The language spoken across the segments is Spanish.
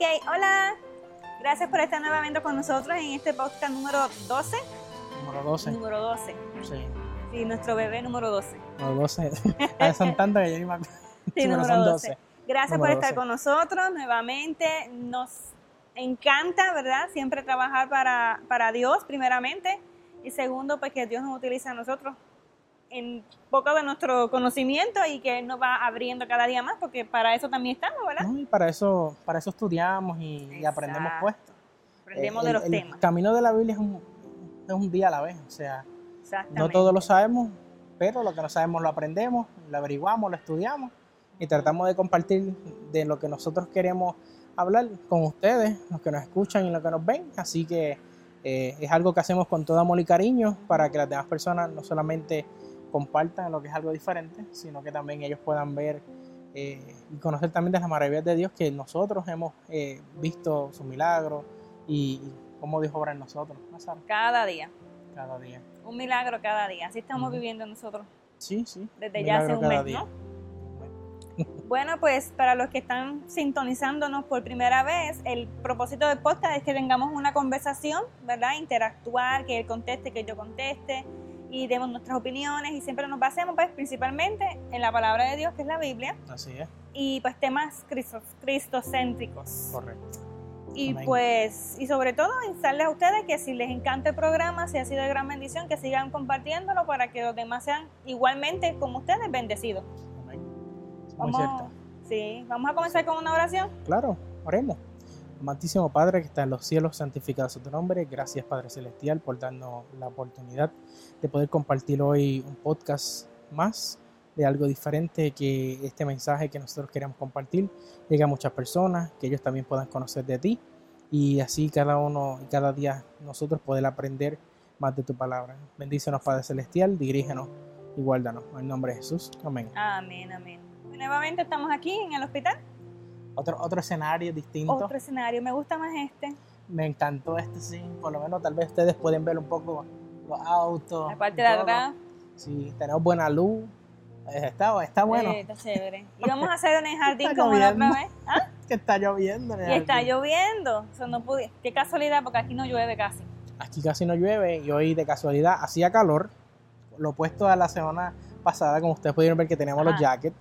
Ok, hola. Gracias por estar nuevamente con nosotros en este podcast número 12. Número 12. Número 12. Sí. Sí, nuestro bebé número 12. Número 12. Ah, son tantas que yo ni me acuerdo. Sí, número son 12. Gracias por estar 12. con nosotros nuevamente. Nos encanta, ¿verdad? Siempre trabajar para, para Dios, primeramente. Y segundo, pues que Dios nos utiliza a nosotros en poco de nuestro conocimiento y que nos va abriendo cada día más, porque para eso también estamos, ¿verdad? No, y para eso, para eso estudiamos y, y aprendemos Exacto. puesto. Aprendemos Eh, de el- los el temas. camino de la Biblia es un, es un día a la vez. O sea, no todo lo sabemos, pero lo que no sabemos lo aprendemos, lo averiguamos, lo estudiamos y tratamos de compartir de lo que nosotros queremos hablar con ustedes, los que nos escuchan y los que nos ven. Así que eh, es algo que hacemos con todo amor y cariño para que las demás personas no solamente compartan lo que es algo diferente, sino que también ellos puedan ver eh, y conocer también de las maravillas de Dios que nosotros hemos eh, visto sus milagros y, y cómo Dios obra en nosotros. Cada día. cada día. Un milagro cada día. Así estamos viviendo nosotros Sí, sí. desde ya hace milagro un mes, día. ¿no? Bueno, pues para los que están sintonizándonos por primera vez, el propósito del podcast es que tengamos una conversación, ¿verdad? Interactuar, que él conteste, que yo conteste y demos nuestras opiniones y siempre nos basemos pues principalmente en la palabra de Dios, que es la Biblia, Así es, y pues temas cristo- cristocéntricos. correcto. Y Amén. pues, y sobre todo, instarles a ustedes que si les encanta el programa, si ha sido de gran bendición, que sigan compartiéndolo para que los demás sean igualmente como ustedes bendecidos. Amén. Muy Vamos, cierto. sí, vamos a comenzar con una oración. Claro, oremos. Amantísimo Padre que está en los cielos, santificado sea tu nombre. Gracias Padre Celestial por darnos la oportunidad de poder compartir hoy un podcast más de algo diferente que este mensaje que nosotros queremos compartir llegue a muchas personas, que ellos también puedan conocer de ti y así cada uno y cada día nosotros poder aprender más de tu palabra. Bendícenos Padre Celestial, dirígenos y guárdanos. En el nombre de Jesús. Amén. Amén, amén. Nuevamente estamos aquí en el hospital. Otro, otro escenario distinto. Otro escenario. Me gusta más este. Me encantó este, sí. Por lo menos tal vez ustedes pueden ver un poco los autos. La parte de atrás. Sí, tenemos buena luz. Eh, Está, está bueno. eh, está chévere. Y vamos a hacer en el jardín como la otra vez. ¿Ah? Que está lloviendo. en el Y está lloviendo. Eso no pude. Qué casualidad, porque aquí no llueve casi. Aquí casi no llueve y hoy de casualidad hacía calor. Lo opuesto a la semana pasada, como ustedes pudieron ver que teníamos los jackets.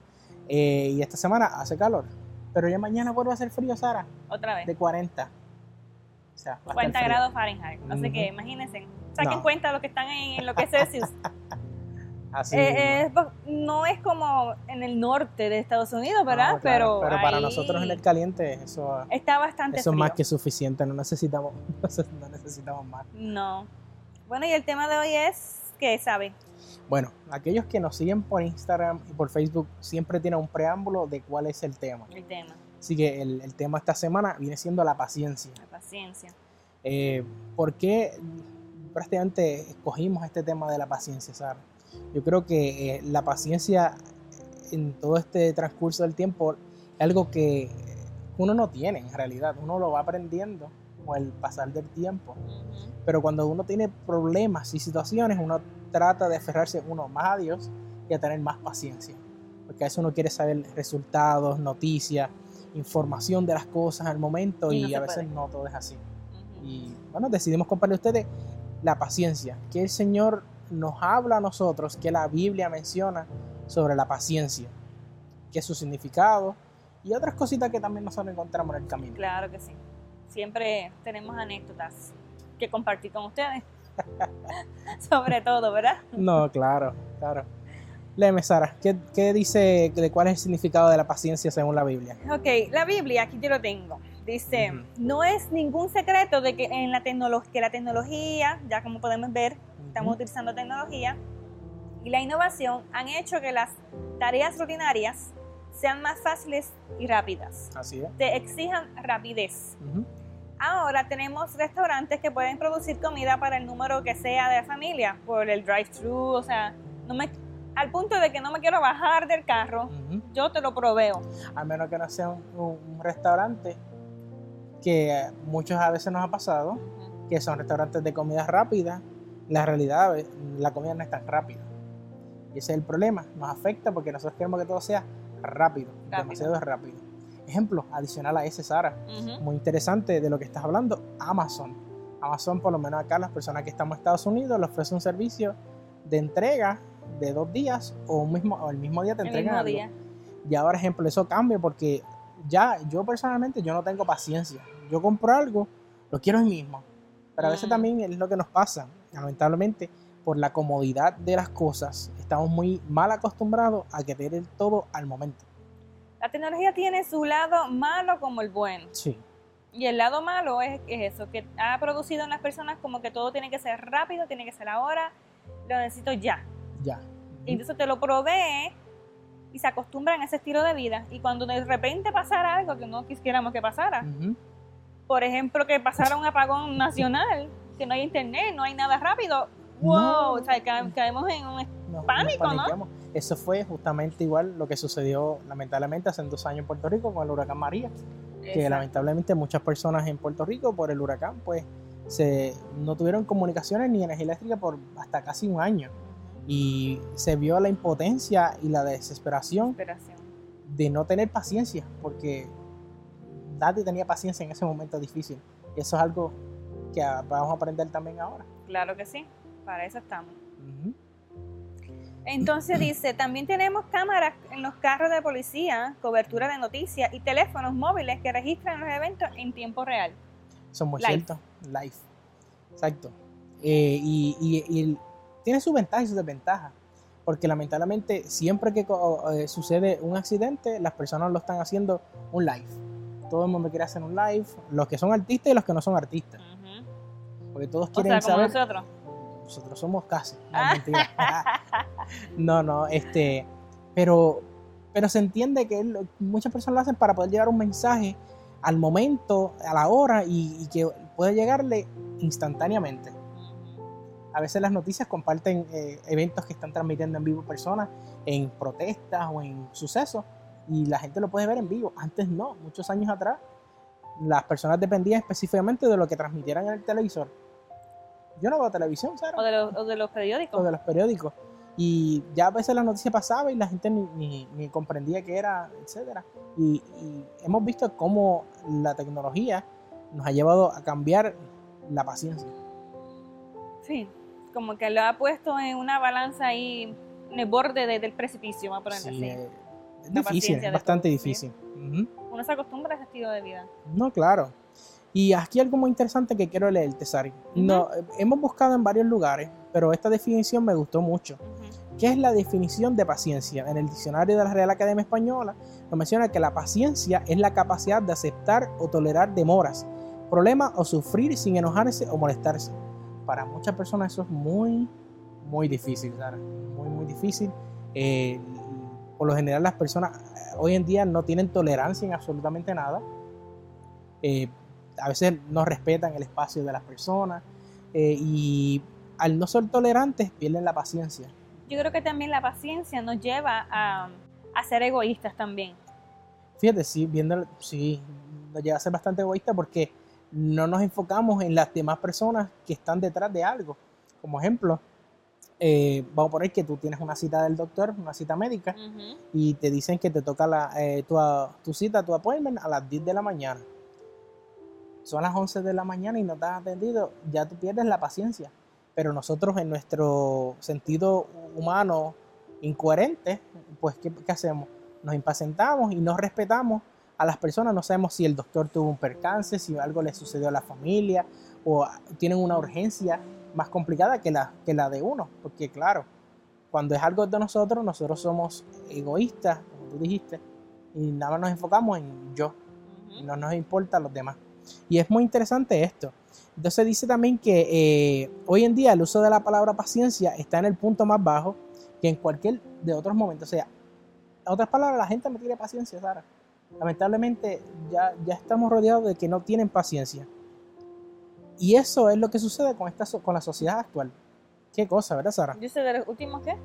Eh, y esta semana hace calor. Pero ya mañana vuelve a hacer frío, Sara. Otra vez. De 40. O sea, va a estar 40 frío. grados Fahrenheit. Así que imagínense. Saquen No. cuenta los que están en, en lo que es Celsius. Así Eh, mismo. es no es como en el norte de Estados Unidos, ¿verdad? No, claro, pero para nosotros en el caliente eso, está bastante eso es frío. más que suficiente, no necesitamos, no necesitamos más. No. Bueno, y el tema de hoy es, ¿qué sabe? Bueno, aquellos que nos siguen por Instagram y por Facebook siempre tienen un preámbulo de cuál es el tema. El tema, Así que el, el tema esta semana viene siendo la paciencia. la paciencia. Eh, ¿Por qué prácticamente escogimos este tema de la paciencia, Sara? Yo creo que eh, la paciencia en todo este transcurso del tiempo es algo que uno no tiene en realidad, uno lo va aprendiendo con el pasar del tiempo. Pero cuando uno tiene problemas y situaciones, uno trata de aferrarse uno más a Dios y a tener más paciencia. Porque a eso uno quiere saber resultados, noticias, información de las cosas al momento Y no a veces puede. no todo es así. Ujú. Y bueno, decidimos compartir a ustedes la paciencia, que el Señor nos habla a nosotros, que la Biblia menciona sobre la paciencia, que es su significado y otras cositas que también nosotros encontramos en el camino. Claro que sí. Siempre tenemos anécdotas que compartir con ustedes. Sobre todo, ¿verdad? No, claro, claro. Léeme, Sara, ¿qué, qué dice de cuál es el significado de la paciencia según la Biblia? Ok, la Biblia, aquí yo lo tengo. Dice, no es ningún secreto de que en la tecnología, que la tecnología, ya como podemos ver, estamos Ujú. utilizando tecnología, y la innovación han hecho que las tareas rutinarias sean más fáciles y rápidas. Así es. Te exijan rapidez. Ujú. Ahora tenemos restaurantes que pueden producir comida para el número que sea de la familia, por el drive-thru, o sea, no me, al punto de que no me quiero bajar del carro, yo te lo proveo. A menos que no sea un, un restaurante que muchos a veces nos ha pasado, que son restaurantes de comida rápida. La realidad, eh, la comida no es tan rápida. Y ese es el problema. Nos afecta porque nosotros queremos que todo sea rápido, Rápido. demasiado rápido. Ejemplo, adicional a ese, Sara, muy interesante de lo que estás hablando, Amazon. Amazon, por lo menos acá, las personas que estamos en Estados Unidos, le ofrece un servicio de entrega de dos días o, un mismo, o el mismo día te El entregan mismo algo. día. Y ahora, ejemplo, eso cambia porque ya yo personalmente yo no tengo paciencia. Yo compro algo, lo quiero hoy mismo. Pero a veces Mm. también es lo que nos pasa, lamentablemente, por la comodidad de las cosas, estamos muy mal acostumbrados a querer todo al momento. La tecnología tiene su lado malo como el bueno. Sí, Y el lado malo es, es eso, que ha producido en las personas como que todo tiene que ser rápido, tiene que ser ahora, lo necesito ya. ya. Y entonces te lo provee y se acostumbran a ese estilo de vida. Y cuando de repente pasara algo que no quisiéramos que pasara, Ujú. por ejemplo, que pasara un apagón nacional, que no hay internet, no hay nada rápido, wow, No. o sea, ca- caemos en un... Nos- Pánico, ¿no? Eso fue justamente igual lo que sucedió lamentablemente hace dos años en Puerto Rico con el huracán María. que Exacto. lamentablemente muchas personas en Puerto Rico por el huracán pues se, no tuvieron comunicaciones ni energía eléctrica por hasta casi un año y se vio la impotencia y la desesperación Desesperación. de no tener paciencia porque nadie tenía paciencia en ese momento difícil y eso es algo que vamos a aprender también ahora Claro que sí, para eso estamos. Entonces dice, también tenemos cámaras en los carros de policía, cobertura de noticias y teléfonos móviles que registran los eventos en tiempo real. Eso es muy Live. cierto. Live. Exacto. Eh, y, y- y el- tiene sus ventajas y sus desventajas. Porque lamentablemente siempre que eh, sucede un accidente, las personas lo están haciendo un live. Todo el mundo quiere hacer un live. Los que son artistas y los que no son artistas. Porque todos O quieren sea, como saber. nosotros. Nosotros somos casi. No, mentira. no, no, este. Pero, pero se entiende que muchas personas lo hacen para poder llevar un mensaje al momento, a la hora y, y que puede llegarle instantáneamente. A veces las noticias comparten eh, eventos que están transmitiendo en vivo personas en protestas o en sucesos y la gente lo puede ver en vivo. Antes no, muchos años atrás las personas dependían específicamente de lo que transmitieran en el televisor. Yo no veo televisión, Sara O de los, o de los periódicos. o de los periódicos. Y ya a veces la noticia pasaba y la gente ni, ni- ni comprendía qué era, etcétera. Y, y hemos visto cómo la tecnología nos ha llevado a cambiar la paciencia. Sí, como que lo ha puesto en una balanza ahí en el borde de- del precipicio, a ponerlo Sí, así. eh, es difícil, es bastante difícil. Uno se acostumbra a ese estilo de vida. No, claro. Y aquí algo muy interesante que quiero leer, Tesari. No, eh, hemos buscado en varios lugares, pero esta definición me gustó mucho. Ujú. ¿Qué es la definición de paciencia? En el diccionario de la Real Academia Española nos menciona que la paciencia es la capacidad de aceptar o tolerar demoras, problemas o sufrir sin enojarse o molestarse. Para muchas personas eso es muy, muy difícil, Sara. Muy, muy difícil. Eh, por lo general las personas eh, hoy en día no tienen tolerancia en absolutamente nada. Eh, a veces no respetan el espacio de las personas eh, y al no ser tolerantes pierden la paciencia. Yo creo que también la paciencia nos lleva a, a ser egoístas también. Fíjate, sí, viendo, sí, nos llega a ser bastante egoísta porque no nos enfocamos en las demás personas que están detrás de algo. Como ejemplo, eh, vamos a poner que tú tienes una cita del doctor, una cita médica, y te dicen que te toca la, eh, tu, tu cita, tu appointment a las 10 de la mañana. Son las 11 de la mañana y no te has atendido, ya tú pierdes la paciencia. Pero nosotros en nuestro sentido humano incoherente, pues ¿qué, qué hacemos? Nos impacientamos y no respetamos a las personas, no sabemos si el doctor tuvo un percance, si algo le sucedió a la familia o tienen una urgencia más complicada que la, que la de uno, porque claro, cuando es algo de nosotros, nosotros somos egoístas, como tú dijiste, y nada más nos enfocamos en yo, y no nos importa los demás. Y es muy interesante esto. Entonces dice también que eh, hoy en día el uso de la palabra paciencia está en el punto más bajo que en cualquier de otros momentos. O sea, en otras palabras, la gente no tiene paciencia, Sara. Lamentablemente ya, ya estamos rodeados de que no tienen paciencia. Y eso es lo que sucede con, esta, con la sociedad actual. Qué cosa, ¿verdad, Sara? Yo sé de los últimos, ¿qué?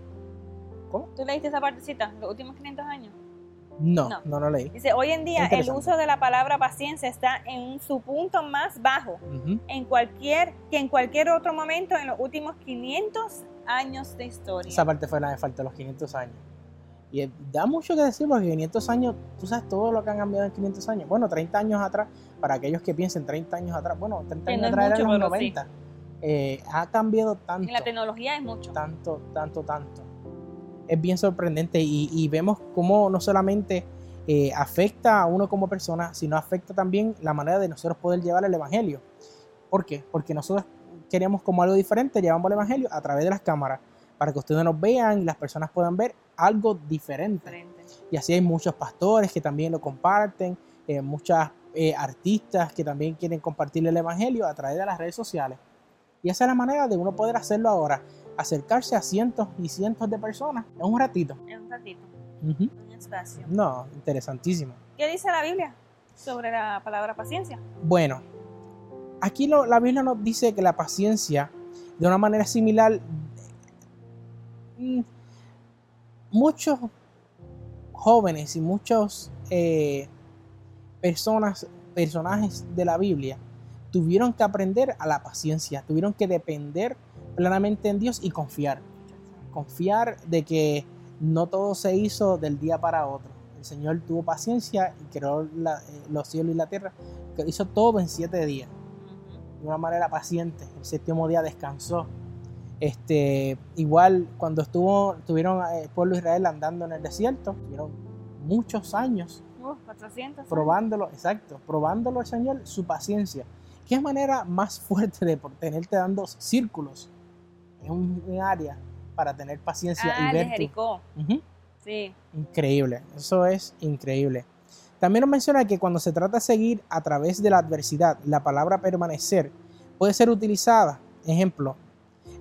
¿Cómo? ¿Tú leíste esa partecita? Los últimos 500 años. No, No. no, lo leí. Dice, hoy en día el uso de la palabra paciencia está en su punto más bajo en cualquier, que en cualquier otro momento en los últimos 500 años de historia. Esa parte fue la que me faltó, los 500 años. Y da mucho que decir porque 500 años, tú sabes todo lo que han cambiado en 500 años. Bueno, 30 años atrás, para aquellos que piensen 30 años atrás, bueno, 30 Que no años atrás mucho, eran los pero sí. 90. Eh, ha cambiado tanto, En la tecnología es mucho. tanto, tanto, tanto. Es bien sorprendente y, y vemos cómo no solamente eh, afecta a uno como persona, sino afecta también la manera de nosotros poder llevar el Evangelio. ¿Por qué? Porque nosotros queremos como algo diferente, llevamos el Evangelio a través de las cámaras, para que ustedes nos vean y las personas puedan ver algo diferente. Diferente. Y así hay muchos pastores que también lo comparten, eh, muchas eh, artistas que también quieren compartir el Evangelio a través de las redes sociales. Y esa es la manera de uno poder hacerlo ahora, acercarse a cientos y cientos de personas en un ratito. En un ratito, Ujú. un espacio. No, interesantísimo. ¿Qué dice la Biblia sobre la palabra paciencia? Bueno, aquí lo- la Biblia nos dice que la paciencia, de una manera similar, mm, muchos jóvenes y muchos eh, personas, personajes de la Biblia tuvieron que aprender a la paciencia, tuvieron que depender plenamente en Dios y confiar. Confiar de que no todo se hizo del día para otro. El Señor tuvo paciencia y creó la- eh, los cielos y la tierra, que hizo todo en siete días de una manera paciente. El séptimo día descansó. Este, igual cuando estuvo, estuvieron eh, el pueblo de Israel andando en el desierto, tuvieron muchos años Uh, 400. años. probándolo, exacto, probándolo al Señor su paciencia. ¿Qué manera más fuerte de tenerte dando círculos en un, un área para tener paciencia Ah, y de ver. Sí. Increíble, eso es increíble. También nos menciona que cuando se trata de seguir a través de la adversidad, la palabra permanecer puede ser utilizada. Ejemplo,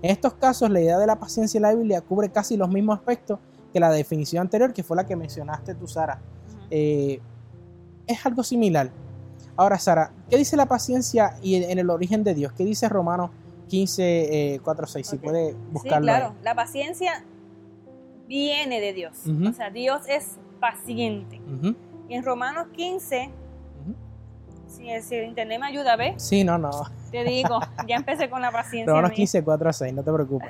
en estos casos la idea de la paciencia en la Biblia cubre casi los mismos aspectos que la definición anterior, que fue la que mencionaste tú, Sara. Eh, es algo similar. Ahora, Sara, ¿qué dice la paciencia y en el origen de Dios? ¿Qué dice Romanos 15, 4, 6? Si puede Sí, buscarlo. claro. ahí. La paciencia viene de Dios. O sea, Dios es paciente. Y en Romanos 15, ujú. si si el internet me ayuda, ¿ves? Sí, no, no. Te digo, ya empecé con la paciencia. Romanos mía. 15, 4 a 6, no te preocupes.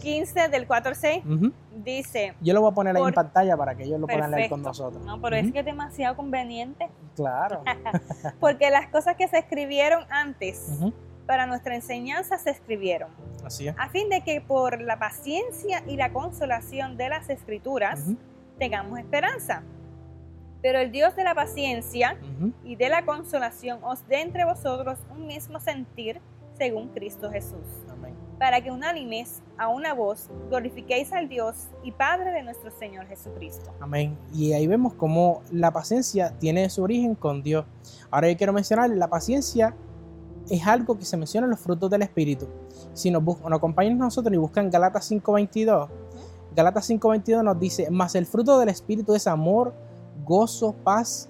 15 del 4 al 6 Ujú. dice, Yo lo voy a poner ahí en pantalla para que ellos lo puedan leer con Perfecto. nosotros. no, pero es que es demasiado conveniente, Claro. porque las cosas que se escribieron antes. Para nuestra enseñanza se escribieron, Así es. a fin de que por la paciencia y la consolación de las escrituras tengamos esperanza. Pero el Dios de la paciencia y de la consolación os dé entre vosotros un mismo sentir según Cristo Jesús, Amén. para que unánimes a una voz glorifiquéis al Dios y Padre de nuestro Señor Jesucristo. Amén. Y ahí vemos cómo la paciencia tiene su origen con Dios. Ahora yo quiero mencionar, la paciencia es algo que se menciona en los frutos del Espíritu. Si nos, acompañan nosotros y buscan Galatas 5.22, Galatas 5.22 nos dice, mas el fruto del Espíritu es amor, gozo, paz,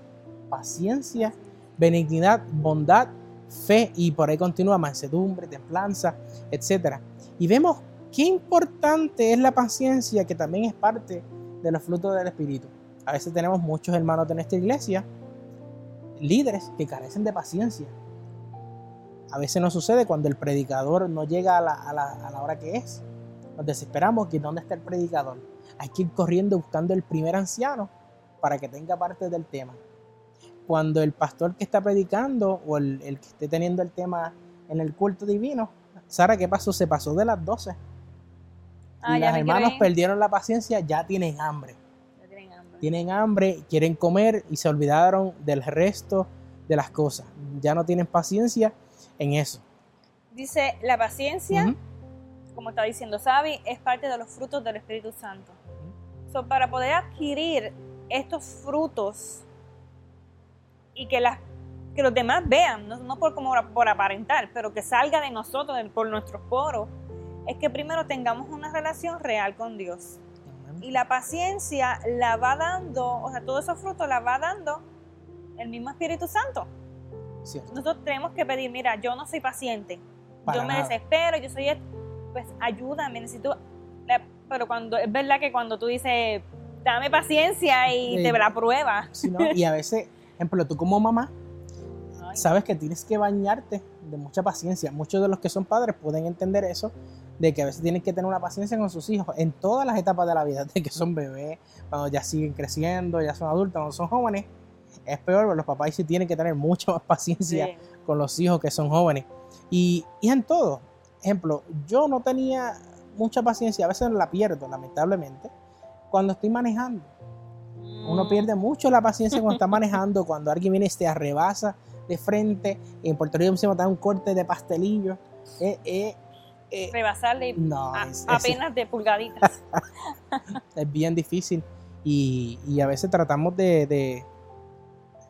paciencia, benignidad, bondad, fe y por ahí continúa mansedumbre, templanza, etc. Y vemos qué importante es la paciencia que también es parte de los frutos del Espíritu. A veces tenemos muchos hermanos de nuestra iglesia, líderes que carecen de paciencia. A veces nos sucede cuando el predicador no llega a la, a la- a la hora que es. Nos desesperamos que dónde está el predicador. Hay que ir corriendo buscando el primer anciano para que tenga parte del tema. Cuando el pastor que está predicando o el, el que esté teniendo el tema en el culto divino, Sara, ¿qué pasó? Se pasó de las 12. Ah, Las hermanas perdieron la paciencia, ya tienen hambre. Ya tienen hambre. Tienen hambre, quieren comer y se olvidaron del resto de las cosas. Ya no tienen paciencia en eso. Dice, la paciencia, Ujú. como está diciendo Sabi, es parte de los frutos del Espíritu Santo. So, para poder adquirir estos frutos y que, las, que los demás vean, no, no por, como por aparentar, pero que salga de nosotros, por nuestros poros, es que primero tengamos una relación real con Dios. Y la paciencia la va dando, o sea, todos esos frutos la va dando el mismo Espíritu Santo. Cierto. Nosotros tenemos que pedir, mira, yo no soy paciente, Para yo me nada. desespero, yo soy, pues ayúdame, necesito, la- pero cuando, es verdad que cuando tú dices, dame paciencia y te la prueba, ¿no? Y a veces, ejemplo, tú como mamá, Ay, sabes que tienes que bañarte de mucha paciencia. Muchos de los que son padres pueden entender eso, de que a veces tienen que tener una paciencia con sus hijos en todas las etapas de la vida, de que son bebés, cuando ya siguen creciendo, ya son adultos, cuando son jóvenes, es peor, los papás sí tienen que tener mucha más paciencia Sí. con los hijos que son jóvenes. Y, y en todo, ejemplo, yo no tenía mucha paciencia, a veces la pierdo, lamentablemente, cuando estoy manejando. Uno Mm. pierde mucho la paciencia cuando está manejando, cuando alguien viene y te arrebasa de frente. En Puerto Rico se da un corte de pastelillo. Eh, eh, eh, Rebasarle no, a- es, es- apenas de pulgaditas. es bien difícil. Y, y a veces tratamos de, de,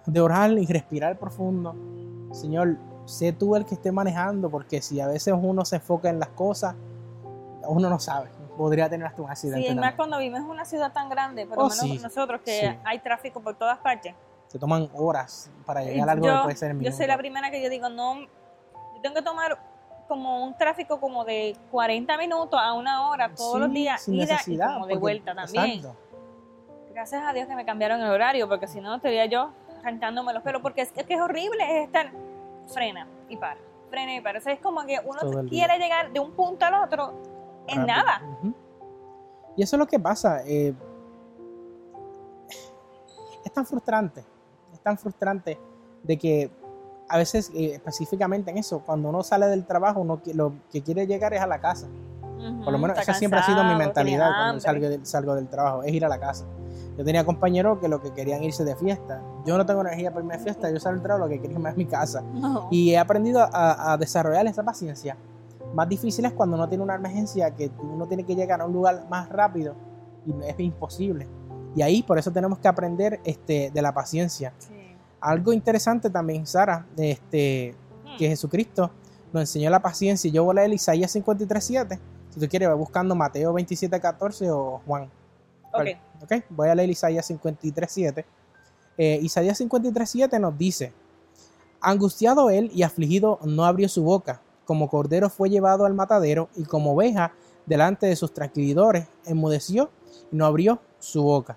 de orar y respirar profundo. Señor, sé tú el que esté manejando, porque si a veces uno se enfoca en las cosas, uno no sabe. Podría tener hasta un accidente. Sí, es más cuando vivimos en una ciudad tan grande, por lo Oh, menos sí. nosotros que Sí. hay tráfico por todas partes. Se toman horas para llegar a algo yo, que puede ser en yo soy la primera que yo digo, no, yo tengo que tomar como un tráfico como de 40 minutos a una hora todos los días, sin ida necesidad, y como de porque- vuelta también. exacto. Gracias a Dios que me cambiaron el horario, porque si no estaría yo arrancándome los pelos, porque es que, es horrible es estar frena y para, frena y para. O sea, es como que uno quiere llegar de un punto al otro en Rápido. nada. Y eso es lo que pasa. eh, es tan frustrante, es tan frustrante de que a veces, eh, específicamente en eso, cuando uno sale del trabajo, uno lo que quiere llegar es a la casa. Por lo menos esa siempre ha sido mi mentalidad cuando salgo salgo del trabajo, es ir a la casa. Yo tenía compañeros que lo que querían irse de fiesta. Yo no tengo energía para irme de fiesta, yo salgo del trabajo, lo que es irme a mi casa. No. Y he aprendido a, a desarrollar esa paciencia. Más difícil es cuando uno tiene una emergencia, que uno tiene que llegar a un lugar más rápido y es imposible. Y ahí por eso tenemos que aprender este, de la paciencia. Sí. Algo interesante también, Sara, este, que Jesucristo nos enseñó la paciencia. Yo voy a leer Isaías 53.7. Si tú quieres, va buscando Mateo 27.14 o Juan. Ok. ¿ok? Voy a leer Isaías 53.7. Eh, Isaías 53.7 nos dice, angustiado él y afligido no abrió su boca, como cordero fue llevado al matadero y como oveja delante de sus tranquilidores, enmudeció y no abrió su boca.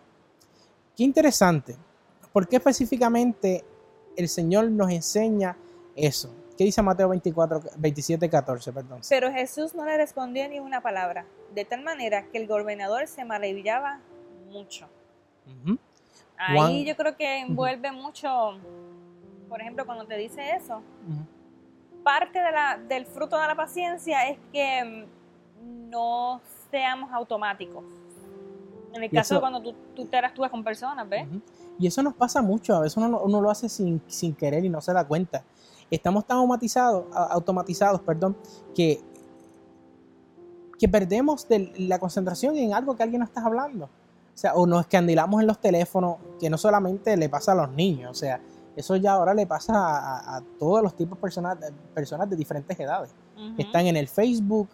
Qué interesante. ¿Por qué específicamente el Señor nos enseña eso? ¿Qué dice Mateo 24, 27, 14? Perdón. Pero Jesús no le respondió ni una palabra, de tal manera que el gobernador se maravillaba mucho. Ujú. Ahí Juan- yo creo que envuelve mucho, por ejemplo, cuando te dice eso, Ujú. parte de la, del fruto de la paciencia es que mm, no seamos automáticos. En el caso de eso- cuando tú, tú interactúas con personas, ¿ves? Y eso nos pasa mucho, a veces uno, lo- uno lo hace sin, sin querer y no se da cuenta. Estamos tan automatizados, automatizados perdón, que, que perdemos de la concentración en algo que alguien nos está hablando. O sea, o nos escandilamos en los teléfonos, que no solamente le pasa a los niños, o sea, eso ya ahora le pasa a, todos los tipos de personas, personas de diferentes edades. Están en el Facebook,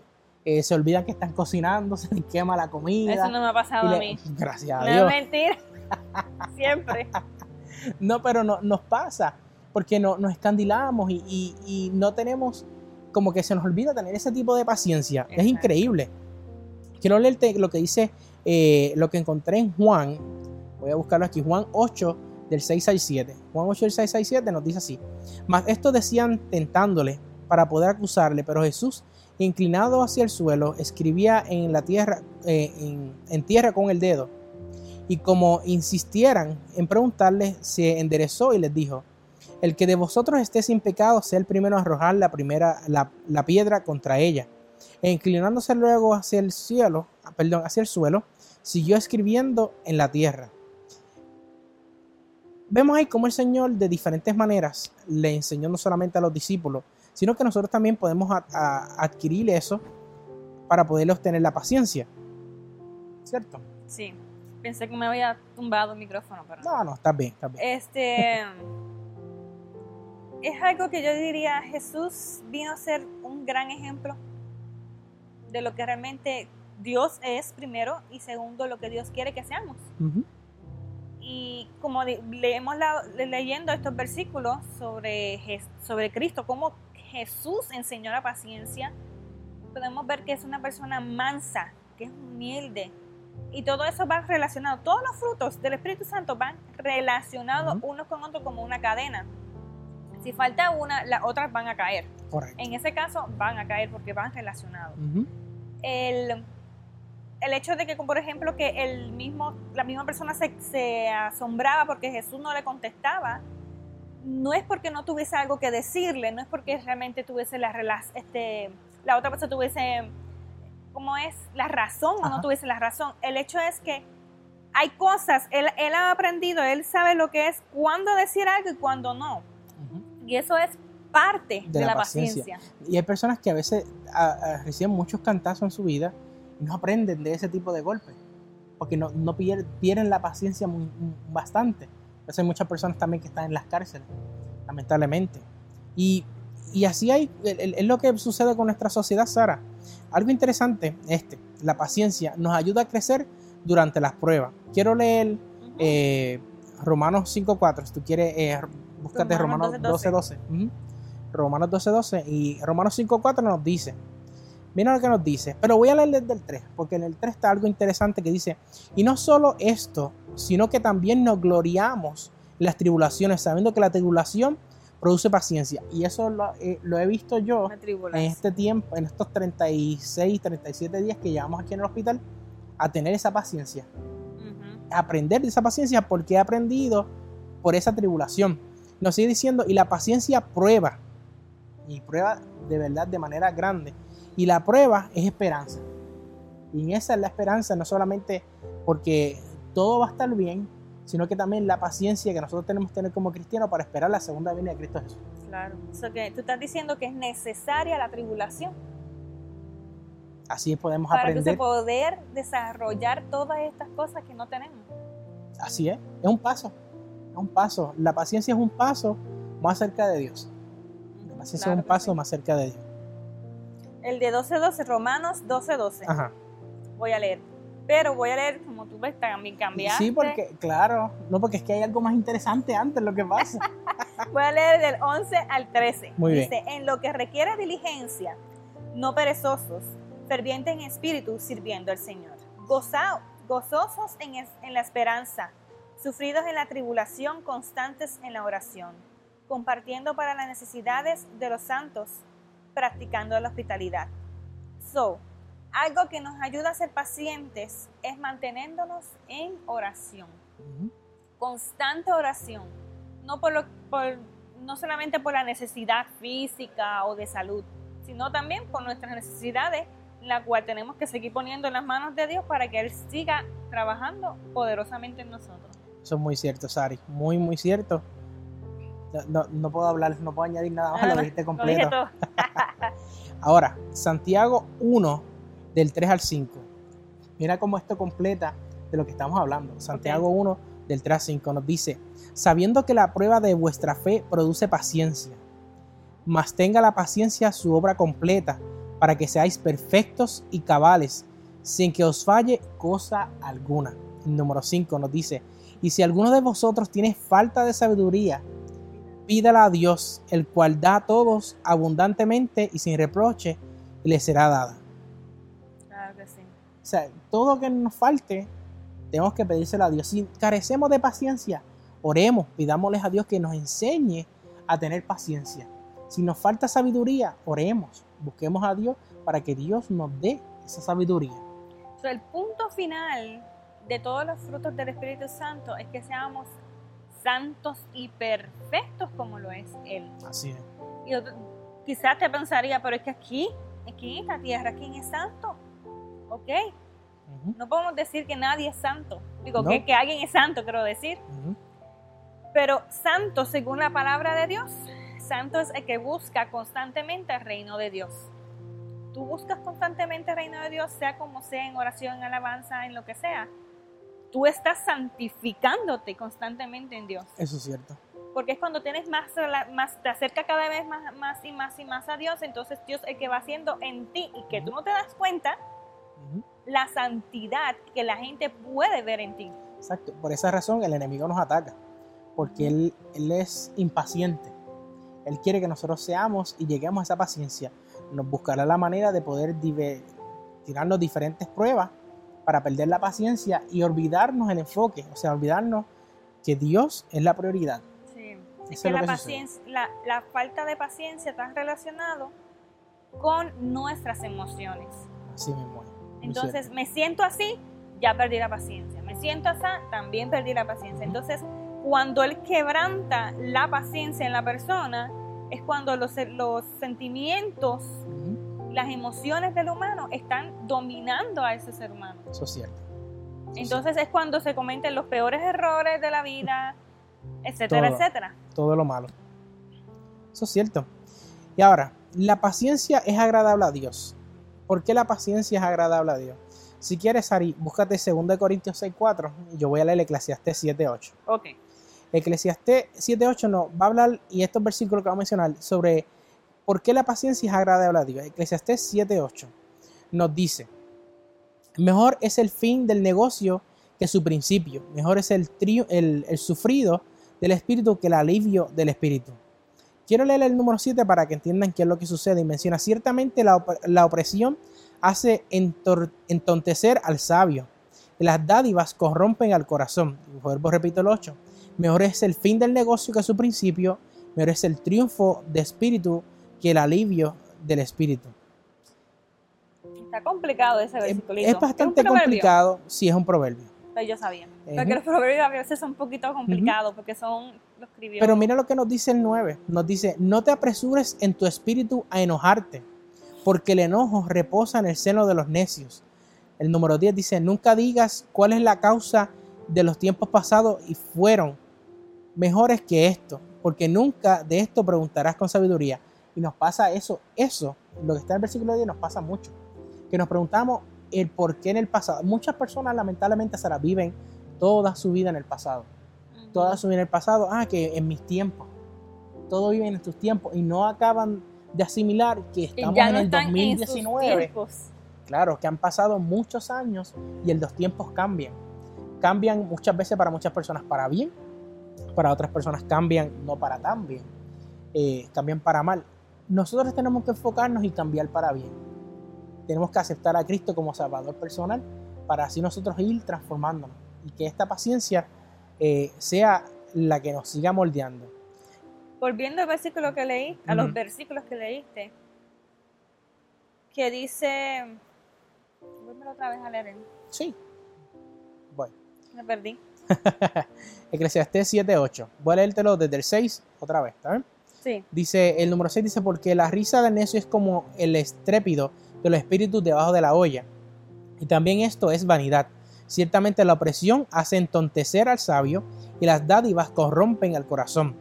eh, se olvidan que están cocinando, se les quema la comida. Eso no me ha pasado le- a mí. Gracias a No es Dios. mentira. Siempre. No, pero no, nos pasa, porque no, nos escandilamos y, y- y no tenemos, como que se nos olvida tener ese tipo de paciencia. Es increíble. Quiero leerte lo que dice, eh, lo que encontré en Juan, voy a buscarlo aquí, Juan 8, del 6 al 7. Juan 8, del 6 al 7 nos dice así. Mas esto decían tentándole para poder acusarle, pero Jesús, inclinado hacia el suelo, escribía en la tierra, eh, en, en tierra con el dedo. Y como insistieran en preguntarle, se enderezó y les dijo, el que de vosotros esté sin pecado sea el primero a arrojar la primera la, la piedra contra ella. E inclinándose luego hacia el cielo, ah, perdón, hacia el suelo, siguió escribiendo en la tierra. Vemos ahí cómo el Señor de diferentes maneras le enseñó no solamente a los discípulos, sino que nosotros también podemos a- a- adquirir eso para poder obtener la paciencia. ¿Cierto? Sí. Pensé que me había tumbado el micrófono, pero no. No, no, está bien, está bien. Este es algo que yo diría, Jesús vino a ser un gran ejemplo de lo que realmente Dios es primero y segundo lo que Dios quiere que seamos. Y como leemos la- le- leyendo estos versículos sobre, sobre Cristo, cómo Jesús enseñó la paciencia, podemos ver que es una persona mansa, que es humilde. Y todo eso va relacionado, todos los frutos del Espíritu Santo van relacionados unos con otros como una cadena. Si falta una, las otras van a caer. Correcto. En ese caso van a caer porque van relacionados. El, el hecho de que, por ejemplo, que el mismo, la misma persona se, se asombraba porque Jesús no le contestaba, no es porque no tuviese algo que decirle, no es porque realmente tuviese la, este, la otra persona tuviese, ¿cómo es? La razón o no tuviese la razón. El hecho es que hay cosas, él, él, ha aprendido, él sabe lo que es cuándo decir algo y cuándo no. Y eso es parte de, la, paciencia. Y hay personas que a veces reciben muchos cantazos en su vida y no aprenden de ese tipo de golpes, porque no, no pierden, la paciencia bastante. hay muchas personas también que están en las cárceles, lamentablemente. Y, y así hay, es lo que sucede con nuestra sociedad, Sara. Algo interesante, este, la paciencia nos ayuda a crecer durante las pruebas. Quiero leer eh, Romanos 5.4, si tú quieres, eh, búscate Romanos 12.12. Romanos 12.12 y Romanos 5.4 nos dice, mira lo que nos dice, pero voy a leer desde el 3, porque en el 3 está algo interesante que dice, y no solo esto, sino que también nos gloriamos en las tribulaciones, sabiendo que la tribulación produce paciencia. Y eso lo, eh, he visto yo en este tiempo, en estos 36, 37 días que llevamos aquí en el hospital, a tener esa paciencia. Aprender de esa paciencia porque he aprendido por esa tribulación. Nos sigue diciendo, y la paciencia prueba, y prueba de verdad de manera grande. Y la prueba es esperanza. Y en esa es la esperanza, no solamente porque todo va a estar bien, sino que también la paciencia que nosotros tenemos que tener como cristianos para esperar la segunda venida de Cristo Jesús. Claro, eso que tú estás diciendo que es necesaria la tribulación. Así podemos aprender. Para poder desarrollar todas estas cosas que no tenemos. Así es, es un paso, un paso. La paciencia es un paso más cerca de Dios. Así es un paso más cerca de Dios. El de 12.12, Romanos 12.12. Ajá. Voy a leer. Pero voy a leer como tú ves también cambiaste. Sí, porque, claro, no, porque es que hay algo más interesante antes lo que pasa. voy a leer del 11 al 13. Muy Dice, en lo que requiere diligencia, no perezosos, fervientes en espíritu, sirviendo al Señor. Gozaos, gozosos en, en la esperanza, sufridos en la tribulación, constantes en la oración compartiendo para las necesidades de los santos, practicando la hospitalidad. So, algo que nos ayuda a ser pacientes es manteniéndonos en oración. Constante oración. No, por lo, por, no solamente por la necesidad física o de salud, sino también por nuestras necesidades, la cual tenemos que seguir poniendo en las manos de Dios para que Él siga trabajando poderosamente en nosotros. Eso es muy cierto, Sari. Muy, muy cierto. No, puedo hablar, no puedo añadir nada más, lo dijiste completo. Ahora, Santiago 1, del 3 al 5. Mira cómo esto completa de lo que estamos hablando. Santiago 1, del 3 al 5 nos dice, sabiendo que la prueba de vuestra fe produce paciencia, mas tenga la paciencia su obra completa, para que seáis perfectos y cabales, sin que os falle cosa alguna. El número 5 nos dice, y si alguno de vosotros tiene falta de sabiduría, pídala a Dios, el cual da a todos abundantemente y sin reproche, y le será dada. Claro que sí. O sea, todo que nos falte, tenemos que pedírselo a Dios. Si carecemos de paciencia, oremos, pidámosles a Dios que nos enseñe a tener paciencia. Si nos falta sabiduría, oremos, busquemos a Dios para que Dios nos dé esa sabiduría. O el punto final de todos los frutos del Espíritu Santo es que seamos santos y perfectos como lo es Él. Así es. Y quizás te pensaría, pero es que aquí, aquí en esta tierra, ¿quién es santo? ¿Ok? No podemos decir que nadie es santo. Digo, que, que, alguien es santo, quiero decir. Pero santo, según la palabra de Dios, santo es el que busca constantemente el reino de Dios. Tú buscas constantemente el reino de Dios, sea como sea, en oración, en alabanza, en lo que sea tú estás santificándote constantemente en Dios. Eso es cierto. Porque es cuando tienes más, más te acerca cada vez más, más y más y más a Dios, entonces Dios es el que va haciendo en ti y que tú no te das cuenta la santidad que la gente puede ver en ti. Exacto. Por esa razón el enemigo nos ataca, porque él, él es impaciente. Él quiere que nosotros seamos y lleguemos a esa paciencia. Nos buscará la manera de poder tirarnos diferentes pruebas para perder la paciencia y olvidarnos el enfoque, o sea, olvidarnos que Dios es la prioridad. Sí, es que, la, paciencia, la, falta de paciencia está relacionado con nuestras emociones. Así mismo Entonces, me siento así, ya perdí la paciencia. Me siento así, también perdí la paciencia. Entonces, cuando él quebranta la paciencia en la persona, es cuando los, los sentimientos, las emociones del humano están dominando a ese ser humano. Eso es cierto. Eso Entonces es cuando se cometen los peores errores de la vida, etcétera, Todo. etcétera. todo lo malo. Eso es cierto. Y ahora, la paciencia es agradable a Dios. ¿Por qué la paciencia es agradable a Dios? Si quieres, Ari, búscate 2 Corintios 6.4 y yo voy a leer Eclesiastés 7.8. Ok. Eclesiastés 7.8 nos va a hablar, y estos versículos que vamos a mencionar, sobre por qué la paciencia es agradable a Dios. Eclesiastés 7.8 nos dice, mejor es el fin del negocio que su principio, mejor es el, tri- el, el sufrido del espíritu que el alivio del espíritu. Quiero leer el número 7 para que entiendan qué es lo que sucede y menciona, ciertamente la, la opresión hace entontecer al sabio las dádivas corrompen al corazón. Vuelvo, repito el 8. Mejor es el fin del negocio que su principio, mejor es el triunfo de espíritu que el alivio del espíritu. Está complicado ese Es, versículo. es bastante complicado si es un proverbio. Pero yo sabía. Ujú. Porque los proverbios a veces son un poquito complicados porque son los escribió. Pero mira lo que nos dice el 9. Nos dice, no te apresures en tu espíritu a enojarte, porque el enojo reposa en el seno de los necios. El número 10 dice, nunca digas cuál es la causa de los tiempos pasados y fueron mejores que esto, porque nunca de esto preguntarás con sabiduría. Y nos pasa eso, eso, lo que está en el versículo 10 nos pasa mucho. Que nos preguntamos el por qué en el pasado. Muchas personas lamentablemente viven toda su vida en el pasado toda su vida en el pasado, ah, que en mis tiempos, todo vive en tus tiempos y no acaban de asimilar que estamos ya no el en sus 2019. tiempos. Claro, que han pasado muchos años y el los tiempos cambian. Cambian muchas veces para muchas personas para bien, para otras personas cambian no para tan bien, eh, cambian para mal. Nosotros tenemos que enfocarnos y cambiar para bien. Tenemos que aceptar a Cristo como Salvador personal para así nosotros ir transformándonos y que esta paciencia eh, sea la que nos siga moldeando. Volviendo al versículo que leí, a los Ujú. versículos que leíste, que dice. Vuélvelo otra vez a leer. Sí. Bueno. Me perdí. Eclesiastés 7.8. Voy a leértelo desde el 6 otra vez, ¿está bien? Sí. Dice, el número 6 dice, porque la risa del necio es como el estrépido de los espíritus debajo de la olla. Y también esto es vanidad. Ciertamente la opresión hace entontecer al sabio y las dádivas corrompen al corazón.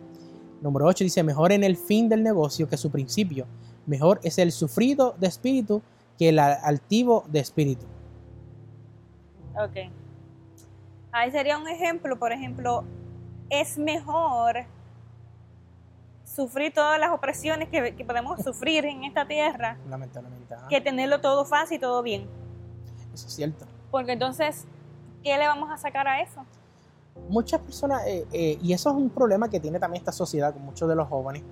Número 8 dice, mejor en el fin del negocio que su principio. Mejor es el sufrido de espíritu que el altivo de espíritu. Ok. Ahí sería un ejemplo, por ejemplo, es mejor sufrir todas las opresiones que, que podemos sufrir en esta tierra Lamentablemente. que tenerlo todo fácil y todo bien. Eso es cierto. Porque entonces, ¿qué le vamos a sacar a eso? muchas personas, eh, eh, y eso es un problema que tiene también esta sociedad con muchos de los jóvenes,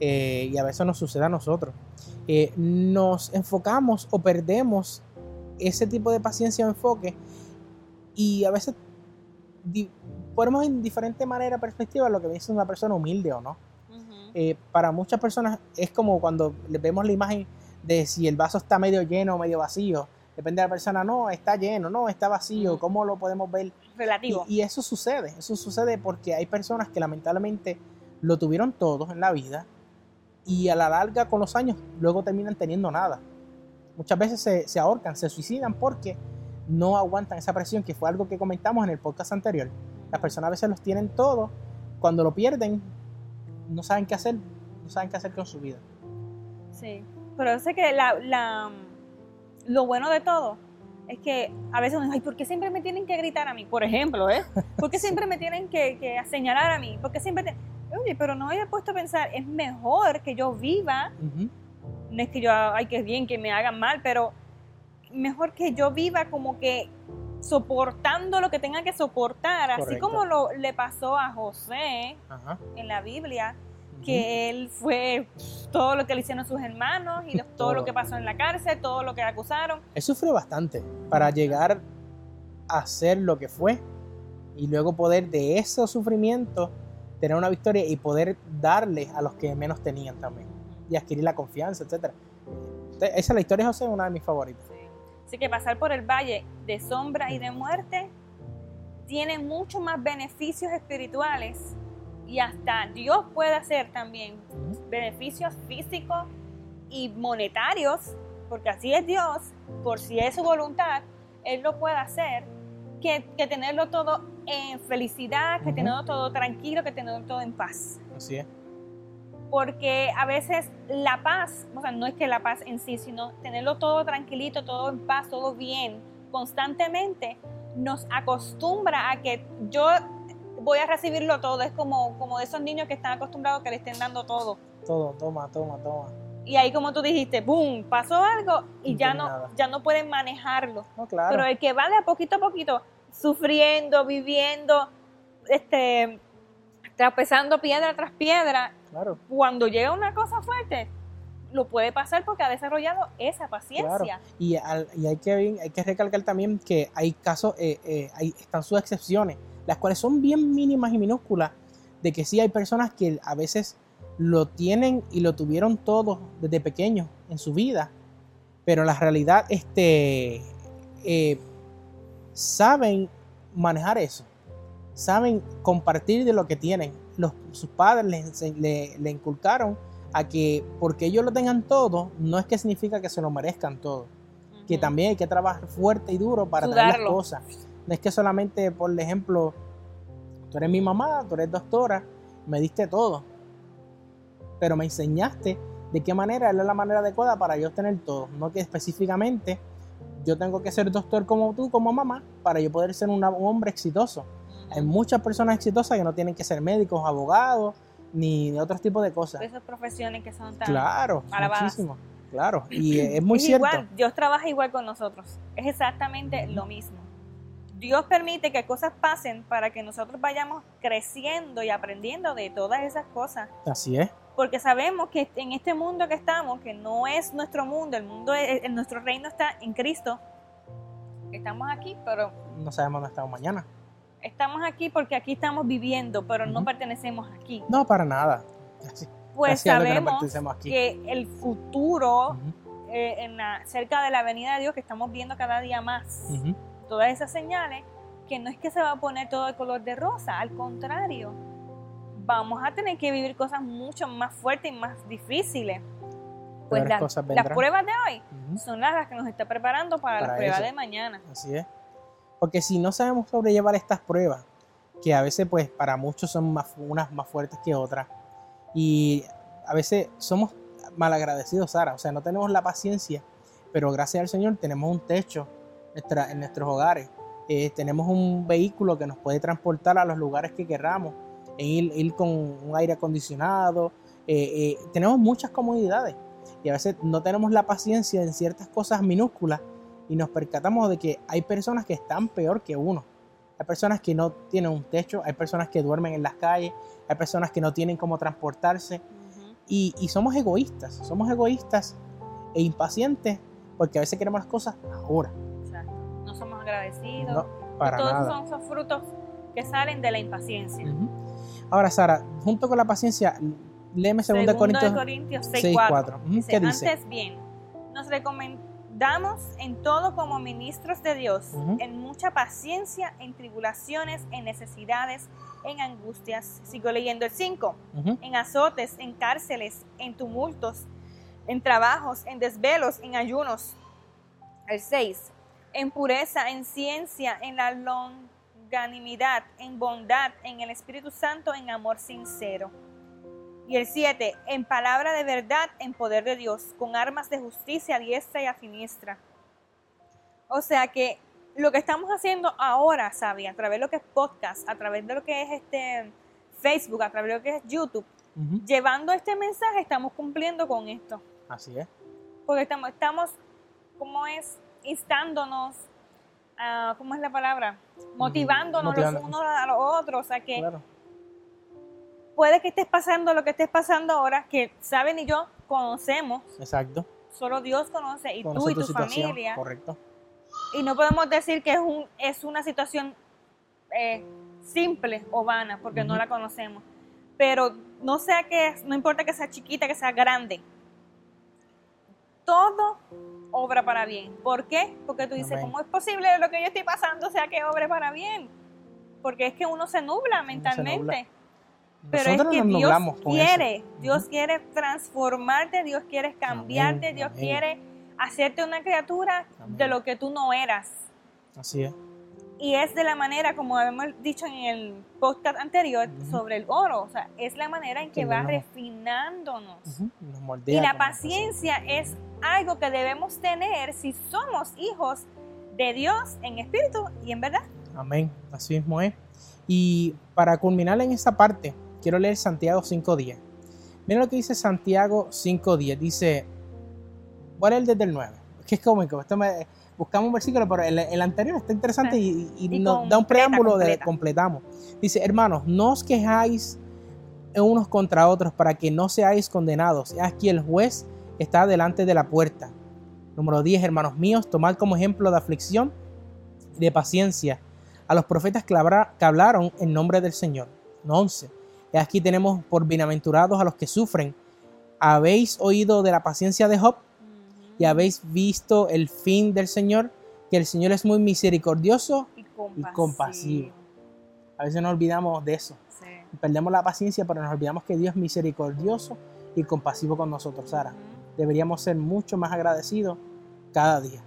eh, y a veces nos sucede a nosotros, nos enfocamos o perdemos ese tipo de paciencia o enfoque, y a veces ponemos en diferente manera perspectiva lo que dice una persona humilde o no. Eh, para muchas personas es como cuando vemos la imagen de si el vaso está medio lleno o medio vacío. Depende de la persona, no, está lleno, no, está vacío. ¿cómo lo podemos ver? Relativo. Y, y eso sucede, eso sucede porque hay personas que lamentablemente lo tuvieron todo en la vida y a la larga con los años luego terminan teniendo nada. Muchas veces se, se ahorcan, se suicidan porque no aguantan esa presión, que fue algo que comentamos en el podcast anterior. Las personas a veces los tienen todo, cuando lo pierden no saben qué hacer, no saben qué hacer con su vida. Sí, pero sé que la, la- lo bueno de todo es que a veces uno dice, ay, ¿por qué siempre me tienen que gritar a mí? Por ejemplo, ¿eh? ¿Por qué siempre me tienen que, que señalar a mí? ¿Por qué siempre te... Oye, pero no había puesto a pensar, es mejor que yo viva, no es que yo, ay, que bien, que me hagan mal, pero mejor que yo viva como que soportando lo que tenga que soportar, así Correcto. como lo, le pasó a José ajá, en la Biblia, que él fue todo lo que le hicieron sus hermanos y todo lo que pasó en la cárcel, todo lo que le acusaron. Él sufrió bastante para llegar a ser lo que fue y luego poder de ese sufrimiento tener una victoria y poder darle a los que menos tenían también y adquirir la confianza. Entonces, Esa es la historia de José, una de mis favoritas. Así que pasar por el valle de sombra y de muerte tiene mucho más beneficios espirituales y hasta Dios puede hacer también beneficios físicos y monetarios, porque así es Dios, por si es su voluntad, Él lo puede hacer, que, tenerlo todo en felicidad, que tenerlo todo tranquilo, que tenerlo todo en paz. Así es. Porque a veces la paz, o sea, no es que la paz en sí, sino tenerlo todo tranquilito, todo en paz, todo bien, constantemente, nos acostumbra a que yo voy a recibirlo todo. Es como, como de esos niños que están acostumbrados a que le estén dando todo. Todo, toma, toma, toma. Y ahí como tú dijiste, ¡boom! Pasó algo y ya no, ya no pueden manejarlo. claro. Pero el que va de a poquito a poquito, sufriendo, viviendo, este, trapezando piedra tras piedra, claro. cuando llega una cosa fuerte, lo puede pasar porque ha desarrollado esa paciencia. Y, y, hay, que, hay que recalcar también que hay casos, eh, eh, hay, están sus excepciones las cuales son bien mínimas y minúsculas, de que sí hay personas que a veces lo tienen y lo tuvieron todo desde pequeños en su vida, pero la realidad este, eh, saben manejar eso, saben compartir de lo que tienen. Los, sus padres le, le, inculcaron a que porque ellos lo tengan todo, no es que significa que se lo merezcan todo, que también hay que trabajar fuerte y duro para tener las cosas no es que solamente, por ejemplo, tú eres mi mamá, tú eres doctora, me diste todo. Pero me enseñaste de qué manera es la manera adecuada para yo tener todo. No que específicamente yo tengo que ser doctor como tú, como mamá, para yo poder ser un hombre exitoso. Hay muchas personas exitosas que no tienen que ser médicos, abogados, ni otros tipos de cosas. Esas profesiones que son tan Claro, muchísimo. Claro, y es muy cierto. Igual, Dios trabaja igual con nosotros. Es exactamente lo mismo. Dios permite que cosas pasen para que nosotros vayamos creciendo y aprendiendo de todas esas cosas. Así es. Porque sabemos que en este mundo que estamos, que no es nuestro mundo, el mundo, en nuestro reino está en Cristo. Estamos aquí, pero no sabemos dónde estamos mañana. Estamos aquí porque aquí estamos viviendo, pero no pertenecemos aquí. No, para nada. Pues sabemos que, el futuro eh, en la, cerca de la venida de Dios que estamos viendo cada día más todas esas señales que no es que se va a poner todo de color de rosa, al contrario, vamos a tener que vivir cosas mucho más fuertes y más difíciles. Pues las, pruebas de hoy son las que nos está preparando para, las pruebas de mañana. Así es. Porque si no sabemos sobrellevar estas pruebas, que a veces pues para muchos son más, unas más fuertes que otras, y a veces somos malagradecidos, Sara, o sea, no tenemos la paciencia, pero gracias al Señor tenemos un techo en nuestros hogares. Eh, tenemos un vehículo que nos puede transportar a los lugares que queramos, e ir, con un aire acondicionado. Eh, eh, tenemos muchas comodidades y a veces no tenemos la paciencia en ciertas cosas minúsculas y nos percatamos de que hay personas que están peor que uno. Hay personas que no tienen un techo, hay personas que duermen en las calles, hay personas que no tienen cómo transportarse. y, y, somos egoístas, somos egoístas e impacientes porque a veces queremos las cosas ahora agradecidos. todos son esos frutos que salen de la impaciencia. Ahora, Sara, junto con la paciencia, léeme 2 Corintios, Corintios 6, 4. ¿Qué dice? Antes bien, nos recomendamos en todo como ministros de Dios, en mucha paciencia, en tribulaciones, en necesidades, en angustias. Sigo leyendo el 5. En azotes, en cárceles, en tumultos, en trabajos, en desvelos, en ayunos. El 6 en pureza, en ciencia, en la longanimidad, en bondad, en el Espíritu Santo, en amor sincero. Y el 7, en palabra de verdad, en poder de Dios, con armas de justicia a diestra y a siniestra. O sea que lo que estamos haciendo ahora, Sabi, a través de lo que es podcast, a través de lo que es este Facebook, a través de lo que es YouTube, llevando este mensaje, estamos cumpliendo con esto. Así es. Porque estamos, estamos, ¿cómo es? instándonos, uh, ¿cómo es la palabra? Motivándonos los unos a los otros, o sea que puede que estés pasando lo que estés pasando ahora, que saben y yo conocemos. Exacto. Solo Dios conoce y tú y tu, familia. Correcto. Y no podemos decir que es, un, es una situación eh, simple o vana, porque no la conocemos. Pero no sea que, no importa que sea chiquita, que sea grande, todo obra para bien. ¿Por qué? Porque tú dices, Amén. ¿cómo es posible lo que yo estoy pasando sea que obre para bien? Porque es que uno se nubla mentalmente. nubla. Pero Nosotros es que Dios con eso. quiere, Dios quiere transformarte, Dios quiere cambiarte, Amén, Dios amén. quiere hacerte una criatura Amén. de lo que tú no eras. Así es. Y es de la manera, como habíamos dicho en el podcast anterior, Ujú. sobre el oro. O sea, es la manera en que Que va no- refinándonos. Ujú, nos moldea Y la paciencia es algo que debemos tener si somos hijos de Dios en espíritu y en verdad. Amén, así mismo es. Y para culminar en esa parte, quiero leer Santiago 5.10. Mira lo que dice Santiago 5.10. Dice, voy a leer desde el 9. Es que es cómico. Esto me, buscamos un versículo, pero el, el anterior está interesante y, y Y nos da un completa, preámbulo de completa. completamos. Dice, hermanos, no os quejáis unos contra otros para que no seáis condenados. Aquí el juez está delante de la puerta. Número 10, hermanos míos, tomad como ejemplo de aflicción y de paciencia a los profetas que hablaron en nombre del Señor. 11. Y aquí tenemos por bienaventurados a los que sufren. ¿Habéis oído de la paciencia de Job y habéis visto el fin del Señor? Que el Señor es muy misericordioso. Y compasivo. compasivo. A veces nos olvidamos de eso. Sí. Perdemos la paciencia, pero nos olvidamos que Dios es misericordioso y compasivo con nosotros, Sara. Deberíamos ser mucho más agradecidos cada día.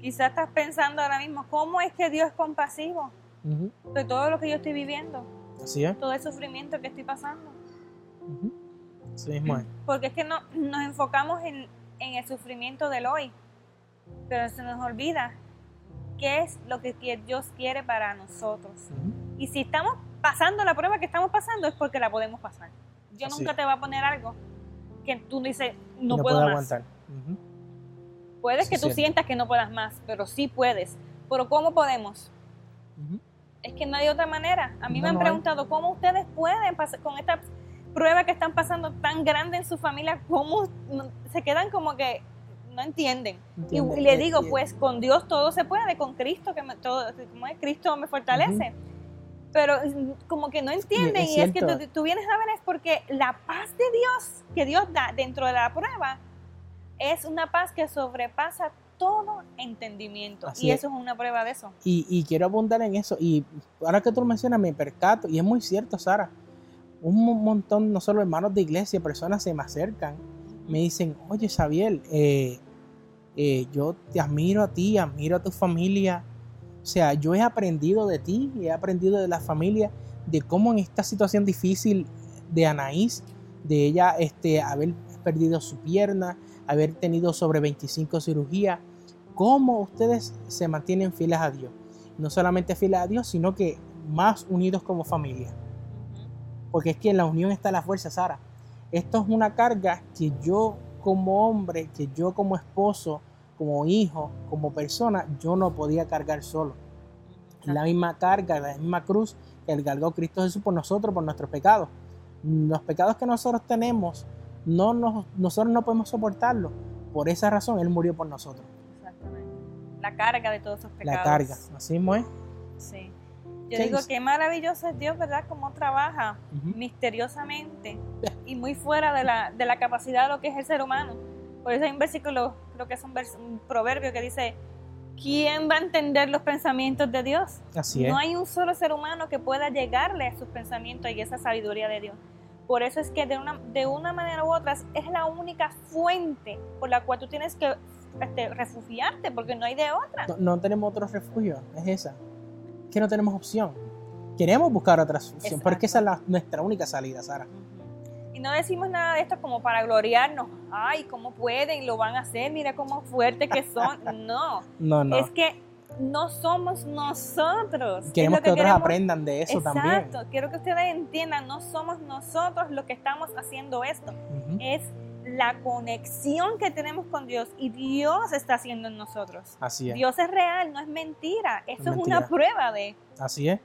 Quizás estás pensando ahora mismo, ¿cómo es que Dios es compasivo Ujú. de todo lo que yo estoy viviendo, Así es. todo el sufrimiento que estoy pasando? Ujú. Así mismo es. Porque es que no, nos enfocamos en, en el sufrimiento del hoy, pero se nos olvida qué es lo que Dios quiere para nosotros. Ujú. Y si estamos pasando la prueba que estamos pasando es porque la podemos pasar. Yo Así nunca te voy a poner algo que tú dices, no, No puedo más. aguantar. Ujú. Puedes Sí, que tú cierto. sientas que no puedas más, pero sí puedes. Pero ¿cómo podemos? Ujú. Es que no hay otra manera. A mí No, me han no hay. preguntado cómo ustedes pueden pasar con esta prueba que están pasando tan grande en su familia, cómo se quedan como que no entienden. Y, le digo, pues con Dios todo se puede, con Cristo que me, todo, como es Cristo me fortalece. Pero como que no entienden es y es que tú, tú vienes a ver es porque la paz de Dios que Dios da dentro de la prueba es una paz que sobrepasa todo entendimiento. Así y es. eso es una prueba de eso. Y, y quiero abundar en eso. Y ahora que tú lo mencionas, me percato, y es muy cierto, Sara. Un mo- montón, no solo hermanos de iglesia, personas se me acercan, me dicen, oye, Xavier, eh, eh, yo te admiro a ti, admiro a tu familia. O sea, yo he aprendido de ti, he aprendido de la familia, de cómo en esta situación difícil de Anaís, de ella este, haber perdido su pierna, haber tenido sobre 25 cirugías, cómo ustedes se mantienen fieles a Dios. No solamente fieles a Dios, sino que más unidos como familia. Porque es que en la unión está la fuerza, Sara. Esto es una carga que yo como hombre, que yo como esposo, como hijo, como persona, yo no podía cargar solo. La misma carga, la misma cruz que el cargó Cristo Jesús por nosotros, por nuestros pecados. Los pecados que nosotros tenemos, no nos, nosotros no podemos soportarlos. Por esa razón, Él murió por nosotros. La carga de todos esos pecados. La carga, así mismo es. Sí. Yo ¿Qué digo que maravilloso es Dios, ¿verdad? Cómo trabaja misteriosamente y muy fuera de la, de la capacidad de lo que es el ser humano. Por eso hay un versículo, creo que es un, vers- un proverbio que dice, ¿quién va a entender los pensamientos de Dios? Así es. No hay un solo ser humano que pueda llegarle a sus pensamientos y esa sabiduría de Dios. Por eso es que de una, de una manera u otra es la única fuente por la cual tú tienes que este, refugiarte, porque no hay de otra. No, no tenemos otro refugio, es esa. Que no tenemos opción. Queremos buscar otra opción, porque esa es la- nuestra única salida, Sara. Y no decimos nada de esto como para gloriarnos. Ay, ¿cómo pueden? Lo van a hacer. Mira cómo fuertes que son. No, No, no. es que no somos nosotros. Queremos lo que, otros queremos- aprendan de eso Exacto. también. Quiero que ustedes entiendan, no somos nosotros los que estamos haciendo esto. Ujú. Es la conexión que tenemos con Dios y Dios está haciendo en nosotros. Así es. Dios es real, no es mentira. Eso es, mentira. una prueba de... Así es.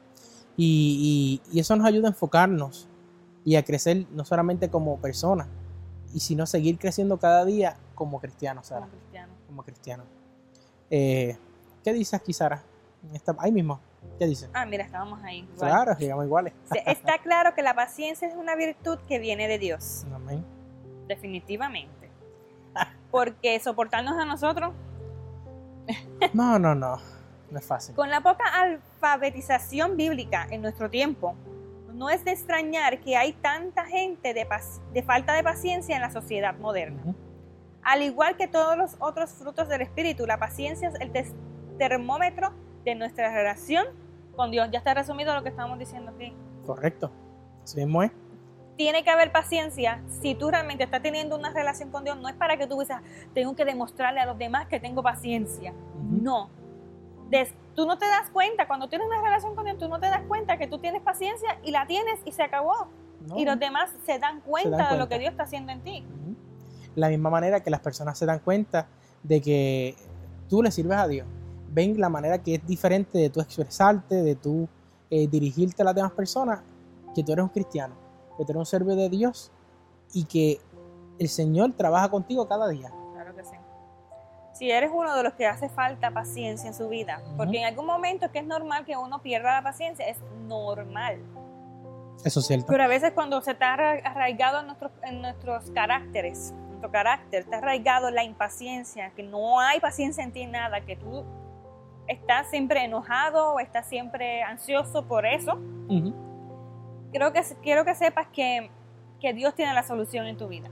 Y, y- y eso nos ayuda a enfocarnos y a crecer no solamente como personas, y sino seguir creciendo cada día como cristianos, Sara. como cristianos. Como cristianos. Eh, ¿Qué dice aquí, Sara? Esta- ahí mismo. ¿Qué dice? Ah, mira, estábamos ahí. igual. Claro, llegamos iguales. Está claro que la paciencia es una virtud que viene de Dios. Amén. Definitivamente. porque soportarnos a nosotros No, no, no. No es fácil. Con la poca alfabetización bíblica en nuestro tiempo, no es de extrañar que hay tanta gente de, falta de paciencia en la sociedad moderna. Al igual que todos los otros frutos del Espíritu, la paciencia es el termómetro de nuestra relación con Dios. Ya está resumido lo que estamos diciendo aquí. Correcto. Así mismo es. Tiene que haber paciencia si tú realmente estás teniendo una relación con Dios. No es para que tú digas, tengo que demostrarle a los demás que tengo paciencia. No. Des- tú no te das cuenta, cuando tienes una relación con Dios, tú no te das cuenta que tú tienes paciencia y la tienes y se acabó. No. Y los demás se dan cuenta, de lo que Dios está haciendo en ti. La misma manera que las personas se dan cuenta de que tú le sirves a Dios. Ven la manera que es diferente de tú expresarte, de tú eh, dirigirte a las demás personas, que tú eres un cristiano, que tú eres un servidor de Dios y que el Señor trabaja contigo cada día. Claro que sí. Si eres uno de los que hace falta paciencia en su vida, Ujú. porque en algún momento es que es normal que uno pierda la paciencia, es normal. Eso es cierto. Pero a veces cuando se está arra- arraigado en nuestros, en nuestros caracteres, nuestro carácter, está arraigado la impaciencia, que no hay paciencia en ti en nada, que tú estás siempre enojado o estás siempre ansioso por eso, Ujú. Creo que, quiero que sepas que, que Dios tiene la solución en tu vida.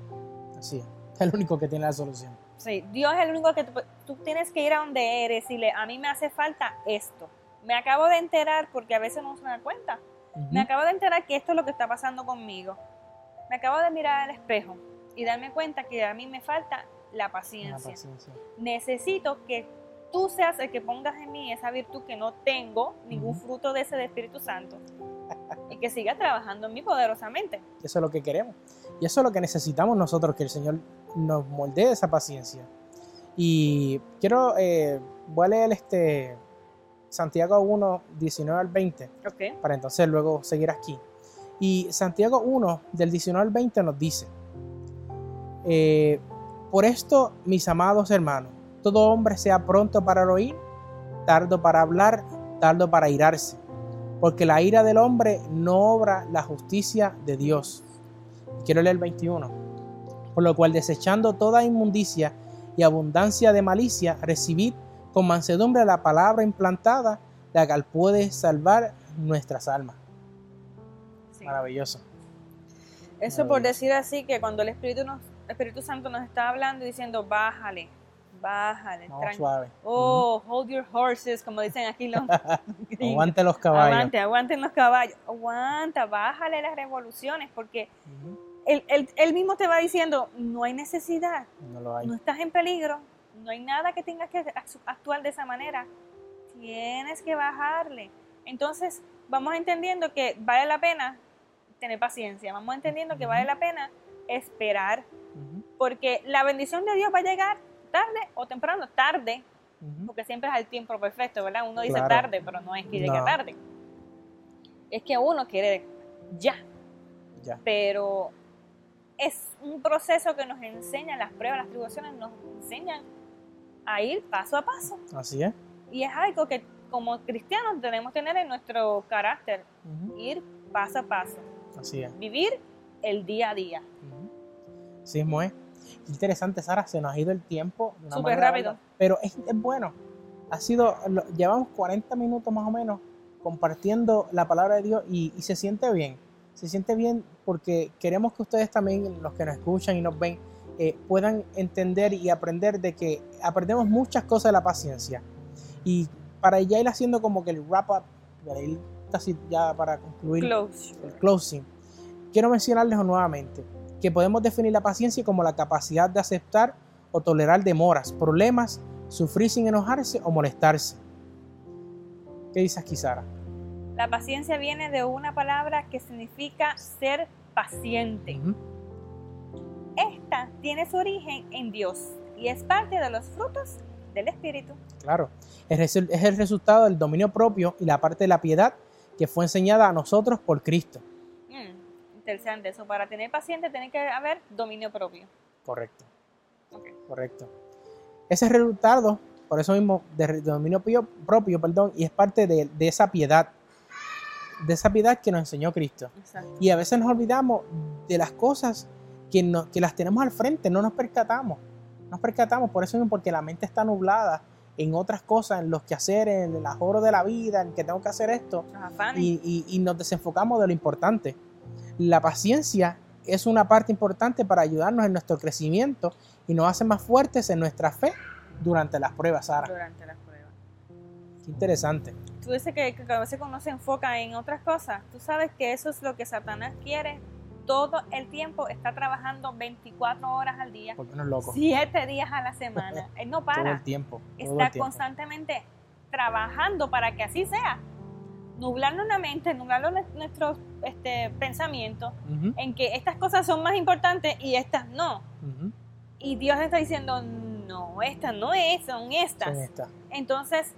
Así es. El único que tiene la solución. Sí, Dios es el único que tú, tú tienes que ir a donde eres y le, a mí me hace falta esto. Me acabo de enterar, porque a veces no se da cuenta, Ujú. me acabo de enterar que esto es lo que está pasando conmigo. Me acabo de mirar al espejo y darme cuenta que a mí me falta la La paciencia. paciencia. Necesito que tú seas el que pongas en mí esa virtud que no tengo, ningún Ujú. fruto de ese de Espíritu Santo, y que siga trabajando en mí poderosamente. Eso es lo que queremos. Y eso es lo que necesitamos nosotros, que el Señor nos moldee esa paciencia. Y quiero, eh, voy a leer este Santiago 1, 19 al 20, Ok. para entonces luego seguir aquí. Y Santiago 1, del 19 al 20 nos dice, eh, por esto, mis amados hermanos, todo hombre sea pronto para oír, tardo para hablar, tardo para irarse, porque la ira del hombre no obra la justicia de Dios. Quiero leer el 21. Por lo cual, desechando toda inmundicia y abundancia de malicia, recibid con mansedumbre la palabra implantada, la cual puede salvar nuestras almas. Sí. Maravilloso. Eso por decir así que cuando el Espíritu, nos, el Espíritu Santo nos está hablando y diciendo, bájale, tranqui- suave. Oh, hold your horses, como dicen aquí los. Aguante los caballos. Aguante, aguanten los caballos. Aguanta, bájale las revoluciones, porque él, él- él mismo te va diciendo, no hay necesidad, No lo hay. no estás en peligro, no hay nada que tengas que act- actuar de esa manera. Tienes que bajarle. Entonces, vamos entendiendo que vale la pena tener paciencia, vamos entendiendo que vale la pena esperar, porque la bendición de Dios va a llegar tarde o temprano, tarde, porque siempre es el tiempo perfecto, ¿verdad? Uno dice Claro. tarde, pero no es que llegue No. tarde. Es que uno quiere ya, Ya. pero es un proceso que nos enseña, las pruebas, las tribulaciones nos enseñan a ir paso a paso. Así es. Y es algo que como cristianos tenemos que tener en nuestro carácter, ir paso a paso, Así es. vivir el día a día. Sí, es. Interesante, Sara, se nos ha ido el tiempo. Súper rápido. bárbara. Pero es, es bueno. Ha sido, lo- llevamos 40 minutos más o menos compartiendo la palabra de Dios y, y se siente bien. Se siente bien porque queremos que ustedes también, los que nos escuchan y nos ven, eh, puedan entender y aprender de que aprendemos muchas cosas de la paciencia. Y para ya ir haciendo como que el wrap up, para ir casi ya para concluir Close. el closing, quiero mencionarles nuevamente que podemos definir la paciencia como la capacidad de aceptar o tolerar demoras, problemas, sufrir sin enojarse o molestarse. ¿Qué dices aquí, Sara? La paciencia viene de una palabra que significa ser paciente. Esta tiene su origen en Dios y es parte de los frutos del Espíritu. Claro, es el resultado del dominio propio y la parte de la piedad que fue enseñada a nosotros por Cristo. Mm, interesante eso. Para tener paciente tiene que haber dominio propio. Correcto. Correcto. Ese es resultado, por eso mismo, de de dominio pio- propio, perdón, y es parte de, de esa piedad, de esa piedad que nos enseñó Cristo. Exacto. Y a veces nos olvidamos de las cosas que, no- que las tenemos al frente, no nos percatamos. Nos percatamos, por eso mismo, porque la mente está nublada en otras cosas, en los quehaceres, en el ahorro de la vida, en que tengo que hacer esto, y nos desenfocamos de lo importante. La paciencia es una parte importante para ayudarnos en nuestro crecimiento y nos hace más fuertes en nuestra fe durante las pruebas, Sara. durante las pruebas. Qué interesante. Tú dices que, que a veces uno se enfoca en otras cosas. Tú sabes que eso es lo que Satanás quiere. Todo el tiempo está trabajando 24 horas al día, Porque uno es loco. 7 días a la semana. Él no Todo para. el tiempo. todo el Está tiempo. constantemente trabajando para que así sea. Nublarnos la mente, nublarnos nue- nuestros este, pensamientos en que estas cosas son más importantes y estas no. Y Dios está diciendo, no, estas no es, son estas. Son. Entonces,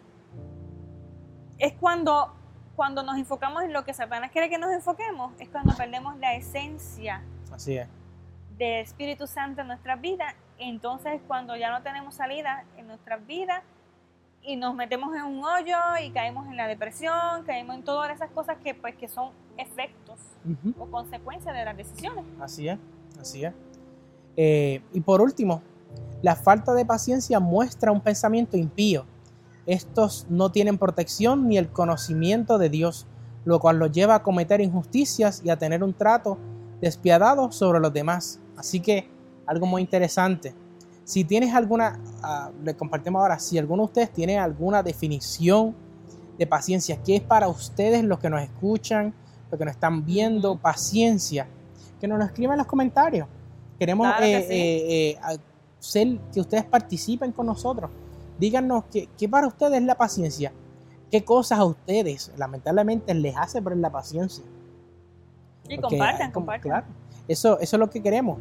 es cuando, cuando nos enfocamos en lo que Satanás quiere que nos enfoquemos, es cuando perdemos la esencia Así es. del Espíritu Santo en nuestras vidas. Entonces, es cuando ya no tenemos salida en nuestras vidas y nos metemos en un hoyo y caemos en la depresión, caemos en todas esas cosas que, pues, que son efectos Ujú. o consecuencias de las decisiones. Así es, así es. Eh, y por último, la falta de paciencia muestra un pensamiento impío. Estos no tienen protección ni el conocimiento de Dios, lo cual los lleva a cometer injusticias y a tener un trato despiadado sobre los demás. Así que algo muy interesante. Si tienes alguna, ah, le compartimos ahora, si alguno de ustedes tiene alguna definición de paciencia, ¿qué es para ustedes los que nos escuchan, los que nos están viendo, paciencia? Que nos lo escriban en los comentarios. Queremos Claro que eh, sí. eh, eh, hacer que ustedes participen con nosotros. Díganos qué, qué para ustedes es la paciencia. ¿Qué cosas a ustedes, lamentablemente, les hace perder la paciencia? Y Porque compartan, como- compartan. Claro, eso, eso es lo que queremos.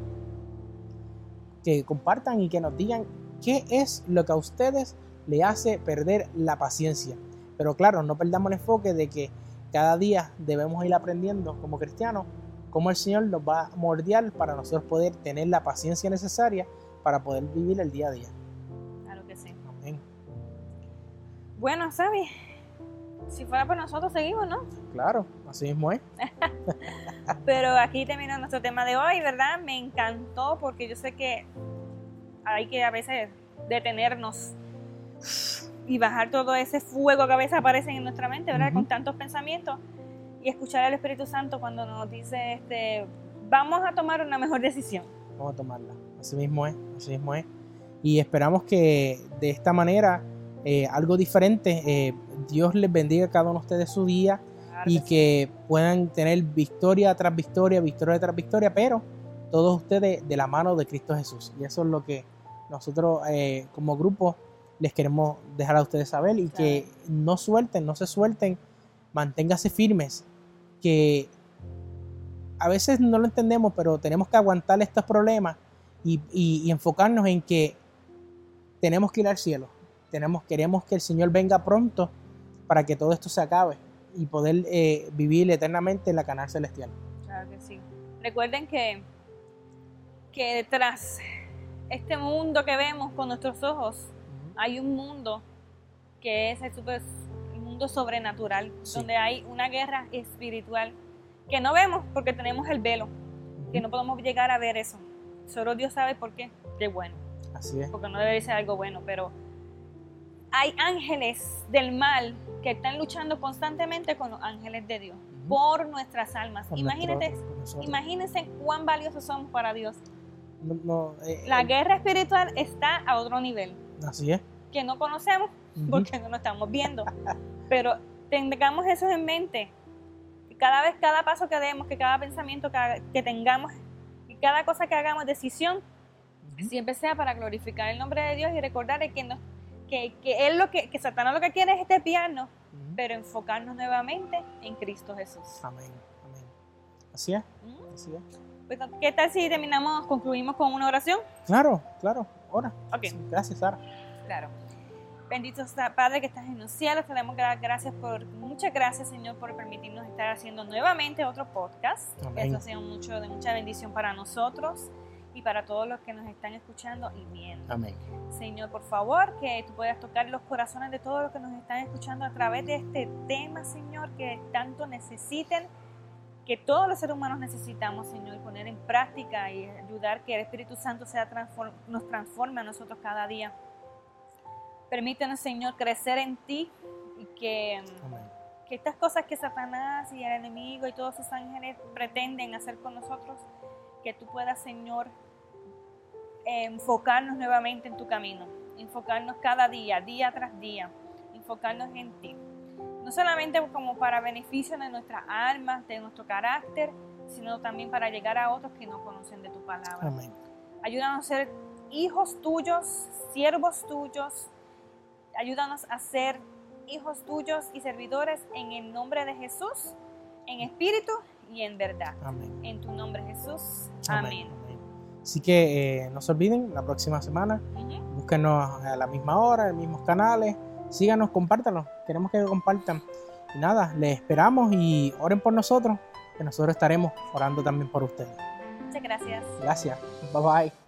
Que compartan y que nos digan qué es lo que a ustedes le hace perder la paciencia. Pero claro, no perdamos el enfoque de que cada día debemos ir aprendiendo como cristianos cómo el Señor nos va a mordiar para nosotros poder tener la paciencia necesaria para poder vivir el día a día. Claro que sí. Amén. Bueno, ¿sabes? Si fuera por nosotros, seguimos, ¿no? Claro, así mismo es. Pero aquí termina nuestro tema de hoy, ¿verdad? Me encantó porque yo sé que hay que a veces detenernos y bajar todo ese fuego que a veces aparece en nuestra mente, ¿verdad? Ujú. Con tantos pensamientos y escuchar al Espíritu Santo cuando nos dice, este, vamos a tomar una mejor decisión. Vamos a tomarla. Así mismo es, así mismo es. Y esperamos que de esta manera, eh, algo diferente, eh, Dios les bendiga a cada uno de ustedes su día Claro y que sí. puedan tener victoria tras victoria, victoria tras victoria, pero todos ustedes de la mano de Cristo Jesús. Y eso es lo que nosotros eh, como grupo les queremos dejar a ustedes saber y que no suelten, no se suelten, manténgase firmes, que a veces no lo entendemos, pero tenemos que aguantar estos problemas y, y- y enfocarnos en que tenemos que ir al cielo. Tenemos, queremos que el Señor venga pronto para que todo esto se acabe y poder eh, vivir eternamente en la canal celestial. Claro que sí. Recuerden que, que tras este mundo que vemos con nuestros ojos, hay un mundo que es el, super- el mundo sobrenatural, Sí. donde hay una guerra espiritual que no vemos porque tenemos el velo, que no podemos llegar a ver eso. Solo Dios sabe por qué. Qué bueno, Así es. porque no debe ser algo bueno, pero hay ángeles del mal que están luchando constantemente con los ángeles de Dios por nuestras almas. Imagínate, nuestro- imagínense cuán valiosos somos para Dios. No- no, eh, La eh, guerra espiritual está a otro nivel. Así es. que no conocemos Ujú. porque no lo estamos viendo. Pero tengamos eso en mente. Que Cada vez, cada paso que demos, que cada pensamiento que, que tengamos, y cada cosa que hagamos, decisión, Ujú. siempre sea para glorificar el nombre de Dios y recordar que, no, que, que él lo que, que Satanás lo que quiere es espiarnos, Ujú. pero enfocarnos nuevamente en Cristo Jesús. Amén. Amén. Así es. ¿Mm? Así es. Pues, ¿Qué tal si terminamos, concluimos con una oración? Claro, claro. Ahora. Ok. Gracias, Sara. Claro. Bendito sea, Padre que estás en los cielos, te damos gracias por, muchas gracias Señor por permitirnos estar haciendo nuevamente otro podcast. Amén. Esto sea mucho de mucha bendición para nosotros y para todos los que nos están escuchando y viendo. Amén. Señor, por favor, que tú puedas tocar los corazones de todos los que nos están escuchando a través de este tema, Señor, que tanto necesiten que todos los seres humanos necesitamos, Señor, poner en práctica y ayudar que el Espíritu Santo sea nos transforme a nosotros cada día. Permítenos, Señor, crecer en ti y que, que estas cosas que Satanás y el enemigo y todos sus ángeles pretenden hacer con nosotros, que tú puedas, Señor, enfocarnos nuevamente en tu camino, enfocarnos cada día, día tras día, enfocarnos en ti no solamente como para beneficio de nuestras almas, de nuestro carácter, sino también para llegar a otros que no conocen de tu palabra. Amén. Ayúdanos a ser hijos tuyos, siervos tuyos. Ayúdanos a ser hijos tuyos y servidores en el nombre de Jesús, en espíritu y en verdad. Amén. En tu nombre Jesús. Amén. Así que eh, no se olviden, la próxima semana, búsquenos a la misma hora, en los mismos canales síganos, compártanlo. Queremos que compartan. Y nada, les esperamos y oren por nosotros, que nosotros estaremos orando también por ustedes. Muchas gracias. Gracias. Bye bye.